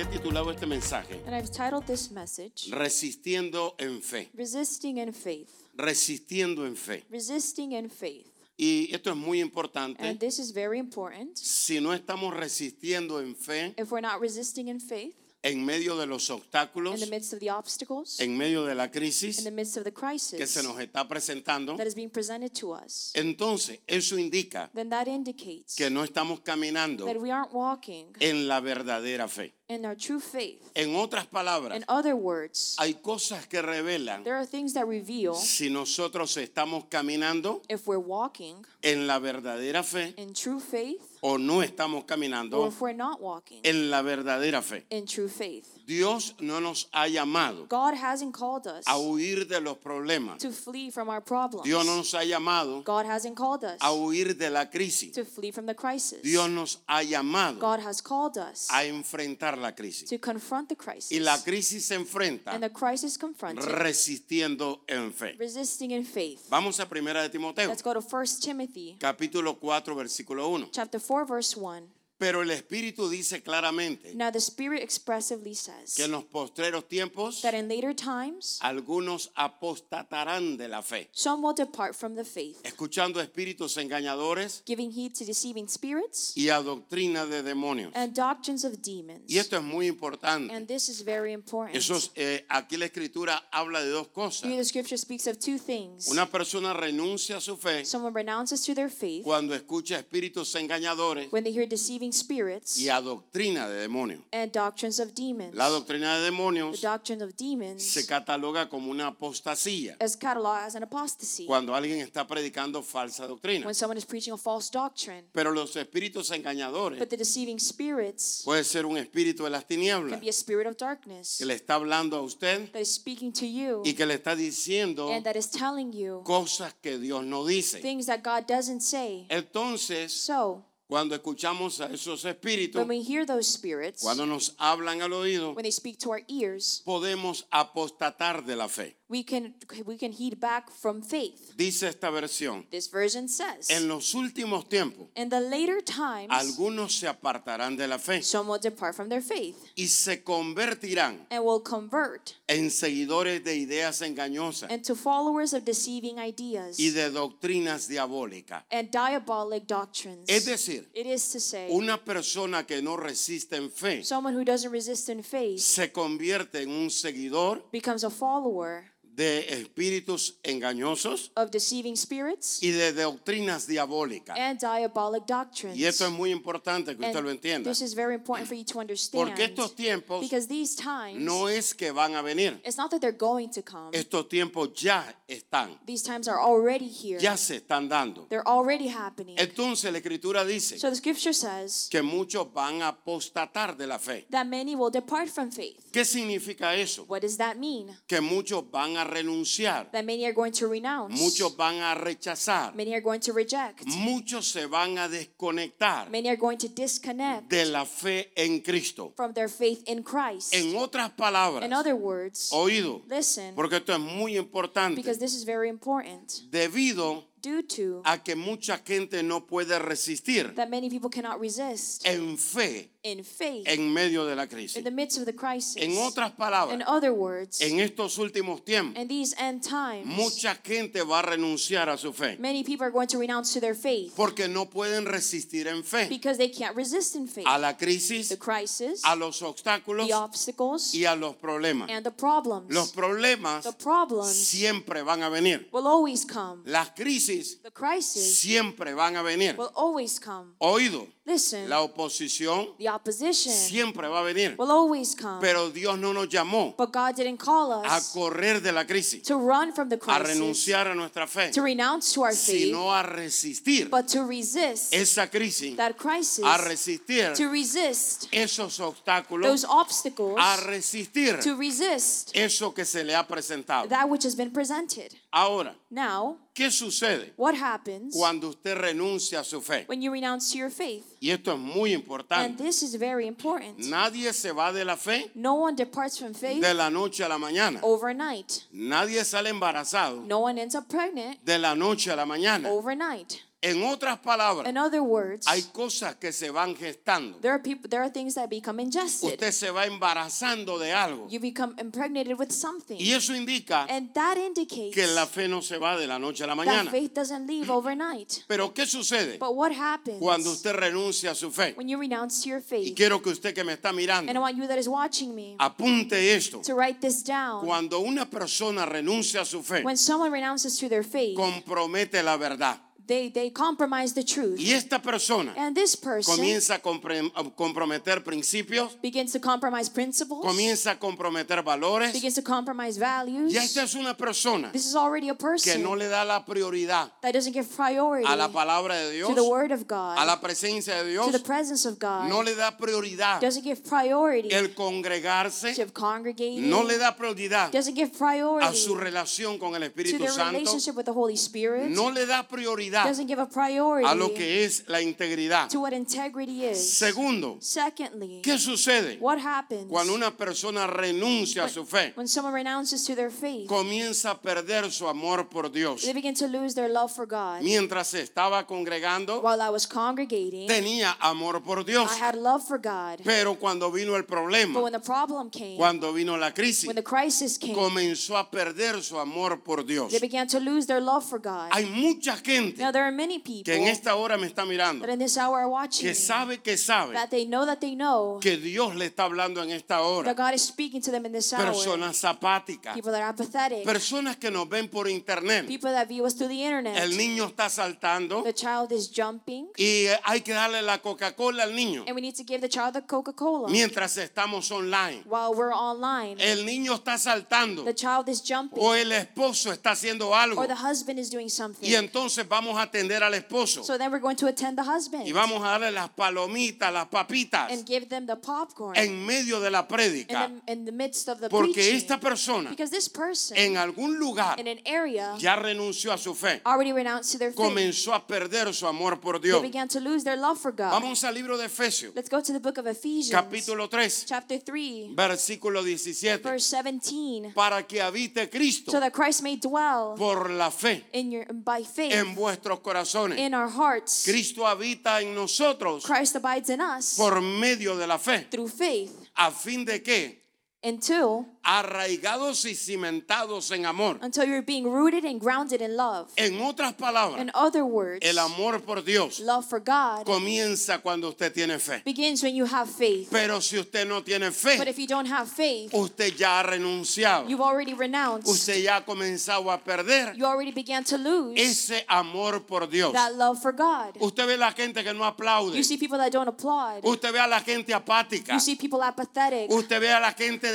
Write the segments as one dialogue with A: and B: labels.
A: He titulado este mensaje
B: And I've titled this message
A: Resistiendo en fe.
B: Resisting in Faith.
A: Resistiendo en fe.
B: Resisting in Faith.
A: Y esto es muy importante.
B: And this is very important.
A: Si no estamos resistiendo en fe,
B: If we're not resisting in faith,
A: en medio de los obstáculos,
B: in the midst of the obstacles,
A: en medio de la
B: in
A: crisis
B: the midst of the
A: que
B: crisis
A: se nos está presentando,
B: that is being presented to us,
A: entonces eso indica
B: then that indicates
A: que no estamos caminando
B: that we aren't walking
A: en la verdadera fe.
B: In our true faith.
A: En otras palabras,
B: In other words,
A: hay cosas que revelan
B: there are things that reveal
A: si nosotros estamos caminando
B: if we're walking
A: en la verdadera fe
B: in true faith
A: o no estamos
B: or
A: caminando
B: if we're not walking
A: en la verdadera fe.
B: in true faith.
A: Dios no nos ha llamado
B: God hasn't called us
A: a huir de los problemas.
B: to flee from our problems.
A: Dios no nos ha llamado
B: God hasn't called us
A: a huir de la crisis.
B: to flee from the crisis.
A: Dios nos ha llamado
B: God has called us
A: a enfrentar la crisis.
B: to confront the crisis.
A: Y la crisis se
B: and
A: enfrenta
B: the crisis confronted,
A: resistiendo en fe.
B: resisting in faith.
A: Vamos a primera de Timoteo,
B: Let's go to 1 Timothy
A: capítulo 4, versículo 1.
B: chapter 4 verse 1.
A: Pero el Espíritu dice claramente
B: Now the Spirit expressively says
A: que en los postreros tiempos
B: that in later times
A: algunos apostatarán de la fe,
B: some will depart from the faith,
A: escuchando espíritus engañadores
B: giving heed to deceiving spirits
A: y a doctrina de demonios.
B: and doctrines of demons.
A: Y esto es muy importante.
B: And this is very important.
A: Eso es, eh, aquí la escritura habla de dos cosas.
B: Here the scripture speaks of two things.
A: Una persona renuncia a su fe
B: Someone renounces to their faith
A: cuando escucha espíritus engañadores
B: when they hear deceiving spirits
A: y a doctrina de demonios.
B: and doctrines of demons.
A: La doctrina de
B: The
A: demonios
B: doctrine of demons
A: se cataloga como una apostasía
B: is cataloged as an apostasy
A: cuando alguien está predicando falsa doctrina.
B: when someone is preaching a false doctrine.
A: Pero los espíritus engañadores
B: But the deceiving spirits
A: puede ser un espíritu de las tinieblas
B: can be a spirit of darkness
A: que le está hablando a usted
B: that is speaking to you
A: y que le está diciendo
B: and that is telling you
A: cosas que Dios no dice.
B: things that God doesn't say.
A: Entonces,
B: So,
A: cuando escuchamos a esos espíritus,
B: when we hear those spirits,
A: cuando nos hablan al oído,
B: when they speak to our ears,
A: podemos apostatar de la fe.
B: We can we can heed back from faith.
A: Dice esta versión,
B: This version says,
A: en los últimos tiempos,
B: in the later times,
A: algunos se apartarán de la fe
B: some will depart from their faith
A: y se convertirán
B: and will convert
A: en seguidores de ideas engañosas
B: into followers of deceiving ideas
A: y de doctrinas diabólicas.
B: and diabolic doctrines.
A: Es decir,
B: It is to say,
A: una persona que no resiste en fe
B: someone who doesn't resist in faith
A: se convierte en un seguidor
B: becomes a follower
A: de espíritus engañosos
B: of deceiving spirits
A: y de doctrinas diabólicas.
B: and diabolic doctrines.
A: Y esto es muy importante que
B: And
A: usted lo entienda.
B: This is very important for you to understand.
A: Porque estos tiempos
B: because these times,
A: no es que van a venir.
B: it's not that they're going to come.
A: Estos tiempos ya están,
B: These times are already here.
A: ya se están dando.
B: They're already happening.
A: Entonces la escritura dice
B: so the scripture says
A: que muchos van a apostatar de la fe.
B: that many will depart from faith.
A: ¿Qué significa eso?
B: What does that mean?
A: Que muchos van a renunciar,
B: That many are going to renounce.
A: muchos van a rechazar,
B: Many are going to reject.
A: muchos se van a desconectar
B: Many are going to disconnect
A: de la fe en Cristo.
B: from their faith in Christ.
A: En otras palabras,
B: In other words,
A: oído,
B: listen,
A: porque esto es muy importante,
B: because this is very important.
A: debido
B: Due to
A: a que mucha gente no puede resistir
B: that many people cannot resist
A: en fe
B: in faith
A: en medio de la crisis.
B: in the midst of the crisis.
A: En otras
B: In
A: palabras,
B: other words,
A: en estos últimos tiempos,
B: in these end times,
A: mucha gente va a renunciar a su fe
B: many people are going to renounce to their faith
A: porque no pueden resistir en fe
B: because they can't resist in faith.
A: a la crisis,
B: The crisis,
A: a los obstáculos
B: the obstacles,
A: y a los problemas.
B: and the problems.
A: Los problemas
B: The problems
A: siempre van a venir.
B: will always come.
A: Las crisis crisis
B: The crisis
A: siempre van a venir.
B: will always come.
A: Oído,
B: Listen,
A: la oposición
B: the opposition
A: siempre va a venir.
B: will always come.
A: Pero Dios no nos llamó
B: But God didn't call
A: a
B: us
A: correr de la crisis,
B: to run from the
A: a
B: crisis,
A: renunciar a nuestra fe,
B: to renounce to our faith,
A: sino a resistir
B: but to resist
A: esa crisis,
B: that crisis,
A: a resistir
B: to resist
A: esos
B: those
A: obstáculos,
B: obstacles,
A: a resistir
B: to resist
A: eso que se le ha presentado.
B: that which has been presented.
A: Ahora,
B: Now,
A: ¿qué sucede
B: what happens
A: cuando usted renuncia a su fe?
B: when you renounce your faith?
A: Y esto es muy
B: And
A: importante.
B: this is very important.
A: Nadie se va de la fe
B: No one departs from faith
A: de la noche a la mañana.
B: overnight.
A: Nadie sale embarazado
B: No one ends up pregnant
A: de la noche a la mañana.
B: overnight.
A: En otras palabras,
B: In other words,
A: hay cosas que se van gestando.
B: there are people there are things that become ingested.
A: Usted se va embarazando de algo.
B: You become impregnated with something.
A: Y eso indica
B: And that indicates
A: que la fe no se va de la noche a la
B: that
A: mañana.
B: faith doesn't leave overnight.
A: Pero ¿qué sucede
B: But what happens
A: cuando usted renuncia a su fe?
B: when you renounce to your
A: Y
B: faith?
A: quiero que usted que me está
B: And I
A: mirando
B: want you that is watching me
A: apunte esto.
B: to write this down.
A: Cuando una persona renuncia a su fe,
B: When someone renounces to their faith,
A: compromete la verdad.
B: They, they compromise the truth.
A: Y esta persona
B: And this person
A: comienza a a comprometer principios,
B: begins to compromise principles,
A: comienza a comprometer valores.
B: begins to compromise values.
A: Y esta es una persona
B: This is already a
A: que
B: person
A: no le da la prioridad
B: that doesn't give priority
A: a la palabra de Dios,
B: to the Word of
A: a
B: God,
A: la presencia de
B: to
A: Dios.
B: the presence of God,
A: No le da prioridad
B: doesn't give priority
A: el congregarse,
B: to congregating,
A: no le da prioridad
B: doesn't give
A: a
B: priority
A: su relación con el
B: to
A: Espíritu
B: their
A: Santo,
B: relationship with the Holy Spirit,
A: no le da prioridad
B: doesn't give a
A: a
B: priority
A: lo que es la integridad.
B: to what integrity is.
A: Segundo,
B: Secondly,
A: ¿qué sucede
B: what happens
A: cuando una persona renuncia a su fe?
B: when someone renounces to their faith?
A: Comienza a perder su amor por Dios.
B: They begin to lose their love for God.
A: Mientras estaba congregando,
B: While I was congregating,
A: tenía amor por Dios.
B: I had love for God.
A: Pero cuando vino el
B: But
A: problema,
B: when the problem came,
A: cuando vino la crisis,
B: when the crisis came,
A: comenzó a perder su amor por Dios.
B: they began to lose their love for God.
A: Hay mucha gente
B: Now there are many people
A: que en esta hora me está mirando,
B: that in this hour are watching
A: que
B: me,
A: sabe que sabe
B: that they know that they know
A: que Dios le está hablando en esta hora.
B: that God is speaking to them in this hour.
A: Personas apáticas,
B: People that are apathetic,
A: personas que nos ven por internet.
B: people that view us through the internet.
A: El niño está saltando
B: The child is jumping,
A: y eh, hay que darle la Coca-Cola al niño
B: and we need to give the child the Coca-Cola
A: mientras estamos online.
B: while we're online.
A: El niño está saltando
B: The child is jumping,
A: o el esposo está haciendo algo
B: or the husband is doing something.
A: y entonces vamos a atender al esposo.
B: So then we're going to attend the husband.
A: Y vamos a darle las palomitas, las papitas
B: and give them the popcorn.
A: en medio de la prédica.
B: The, in the midst of the
A: porque esta persona
B: Because this person
A: en algún lugar
B: in an area
A: ya renunció a su fe,
B: already renounced to their faith.
A: comenzó a perder su amor por
B: They
A: Dios.
B: began to lose their love for God.
A: Vamos al libro de Efesios,
B: Let's go to the book of Ephesians,
A: capítulo 3,
B: chapter 3,
A: versículo 17,
B: verse 17.
A: para que habite Cristo
B: So that Christ may dwell
A: por la fe.
B: in your by faith
A: en vuestros corazones.
B: in our hearts.
A: Cristo habita en nosotros
B: Christ abides in us
A: por medio de la fe,
B: through faith
A: a fin de que,
B: until
A: arraigados y cimentados en amor.
B: until you're being rooted and grounded in love.
A: En otras palabras,
B: In other words,
A: el amor por Dios
B: love for God
A: comienza cuando usted tiene fe.
B: begins when you have faith.
A: Pero si usted no tiene
B: But
A: fe,
B: if you don't have faith,
A: usted ya ha renunciado.
B: you've already renounced.
A: Usted ya ha comenzado a perder
B: You already began to lose
A: ese amor por Dios.
B: that love for God.
A: Usted ve la gente que no aplaude.
B: You see people that don't applaud.
A: Usted ve a la gente apática.
B: You see people apathetic.
A: Usted ve a la gente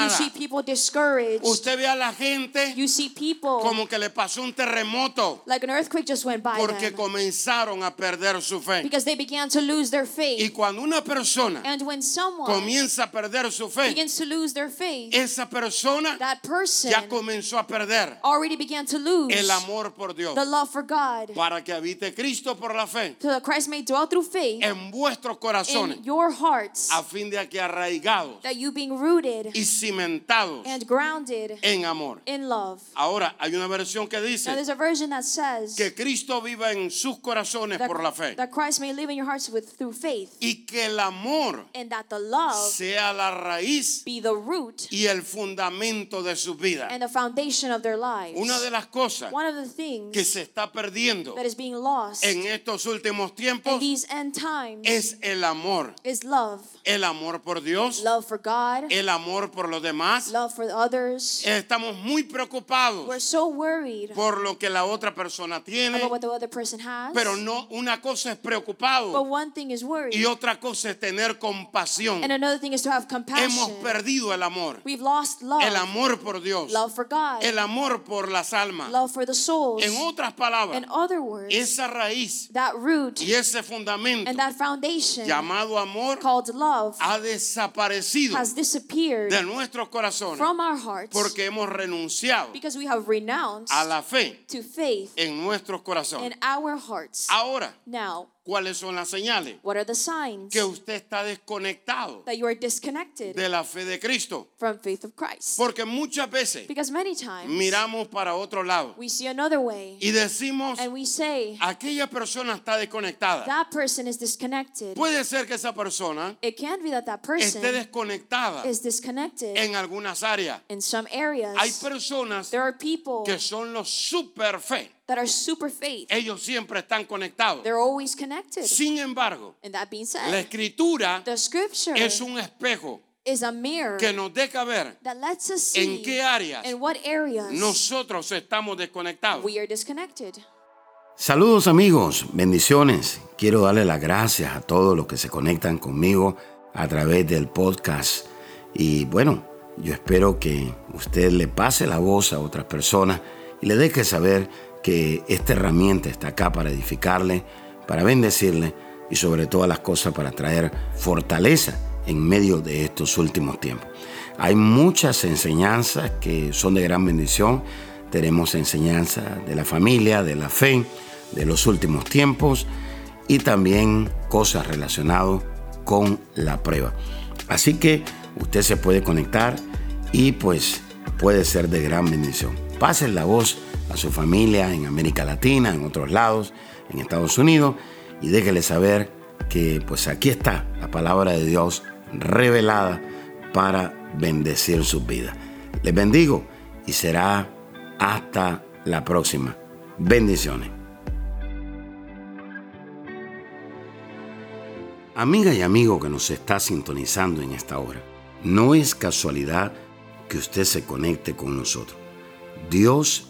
B: You
A: desanimada.
B: see people discouraged.
A: Usted ve a la gente
B: You see people
A: como que le pasó un terremoto
B: like an earthquake just went by
A: porque
B: them
A: comenzaron a perder su fe.
B: because they began to lose their
A: Y
B: faith.
A: cuando una persona
B: And when someone
A: comienza a perder su fe,
B: begins to lose their faith,
A: esa persona
B: that person
A: ya comenzó a perder
B: already began to lose
A: el amor por Dios
B: the love for God.
A: para que habite Cristo por la fe
B: So that Christ may dwell through faith
A: en vuestros corazones
B: in your hearts,
A: a fin de que arraigados
B: that you being rooted
A: y cimentados
B: and grounded
A: en amor.
B: in love.
A: Ahora hay una versión que dice
B: there's a version that says
A: que Cristo viva en sus corazones
B: that,
A: por la fe
B: that Christ may live in your hearts with through faith,
A: y que el amor
B: and that the love
A: sea la raíz
B: be the root
A: y el fundamento de su vida.
B: and the foundation of their lives.
A: Una de las cosas
B: One of the things
A: que se está perdiendo
B: that is being lost
A: en estos últimos
B: in
A: tiempos
B: these end times
A: es el amor.
B: is love.
A: El amor por Dios,
B: Love for God,
A: el amor por los
C: los demás.
B: love for others.
C: Estamos muy preocupados
B: We're so worried
C: por lo que la otra persona tiene,
B: about what the other person has.
C: pero no una cosa es
B: But
C: preocupado
B: one thing is worry.
C: y otra cosa es tener compasión.
B: And another thing is to have
C: Hemos
B: compassion.
C: perdido el amor,
B: We've lost love.
C: el amor por Dios,
B: Love for God.
C: el amor por las almas.
B: Love for the souls.
C: En otras palabras,
B: In other words,
C: esa raíz
B: that root
C: y ese fundamento
B: and that foundation
C: llamado amor
B: called love
C: ha desaparecido
B: has disappeared
C: de nuestros corazones
B: from our hearts
C: porque hemos renunciado
B: because we have renounced
C: a la fe
B: to faith
C: en nuestros corazones.
B: in our hearts.
C: Ahora,
B: Now,
C: ¿cuáles son las señales?
B: what are the signs
C: Que usted está desconectado
B: that you are disconnected
C: de la fe de Cristo.
B: from faith of Christ?
C: Porque muchas veces
B: Because many times
C: miramos para otro lado
B: we see another way
C: y decimos,
B: and we say
C: aquella persona está desconectada.
B: that person is disconnected.
C: Puede ser que esa persona
B: It can be that that person
C: esté desconectada
B: is disconnected
C: en algunas áreas.
B: in some areas.
C: Hay personas
B: There are people
C: que son los super fe.
B: That are super faith.
C: Ellos siempre están conectados.
B: They're always connected.
C: Sin embargo,
B: And that being
C: la
B: said,
C: escritura
B: the scripture
C: es un espejo
B: is a mirror
C: que nos deja ver
B: that lets us
C: en
B: see
C: qué áreas
B: in what areas
C: nosotros estamos desconectados.
B: we are disconnected.
C: Saludos amigos, bendiciones. Quiero darle las gracias a todos los que se conectan conmigo a través del podcast. Y bueno, yo espero que usted le pase la voz a otras personas y le deje saber que esta herramienta está acá para edificarle, para bendecirle y sobre todas las cosas para traer fortaleza en medio de estos últimos tiempos. Hay muchas enseñanzas que son de gran bendición. Tenemos enseñanza de la familia, de la fe, de los últimos tiempos y también cosas relacionadas con la prueba. Así que usted se puede conectar y pues puede ser de gran bendición. Pasen la voz a su familia en América Latina, en otros lados, en Estados Unidos y déjele saber que pues aquí está la palabra de Dios revelada para bendecir sus vidas. Les bendigo y será hasta la próxima. Bendiciones. Amiga y amigo que nos está sintonizando en esta hora, no es casualidad que usted se conecte con nosotros. Dios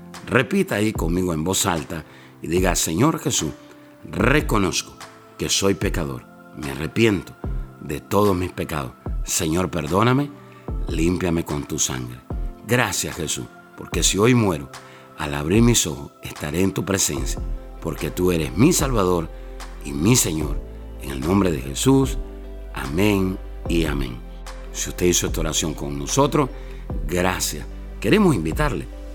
C: Repita ahí conmigo en voz alta y diga, Señor Jesús, reconozco que soy pecador, me arrepiento de todos mis pecados. Señor, perdóname, límpiame con tu sangre. Gracias Jesús, porque si hoy muero, al abrir mis ojos estaré en tu presencia, porque tú eres mi Salvador y mi Señor. En el nombre de Jesús, amén y amén. Si usted hizo esta oración con nosotros, gracias. Queremos invitarle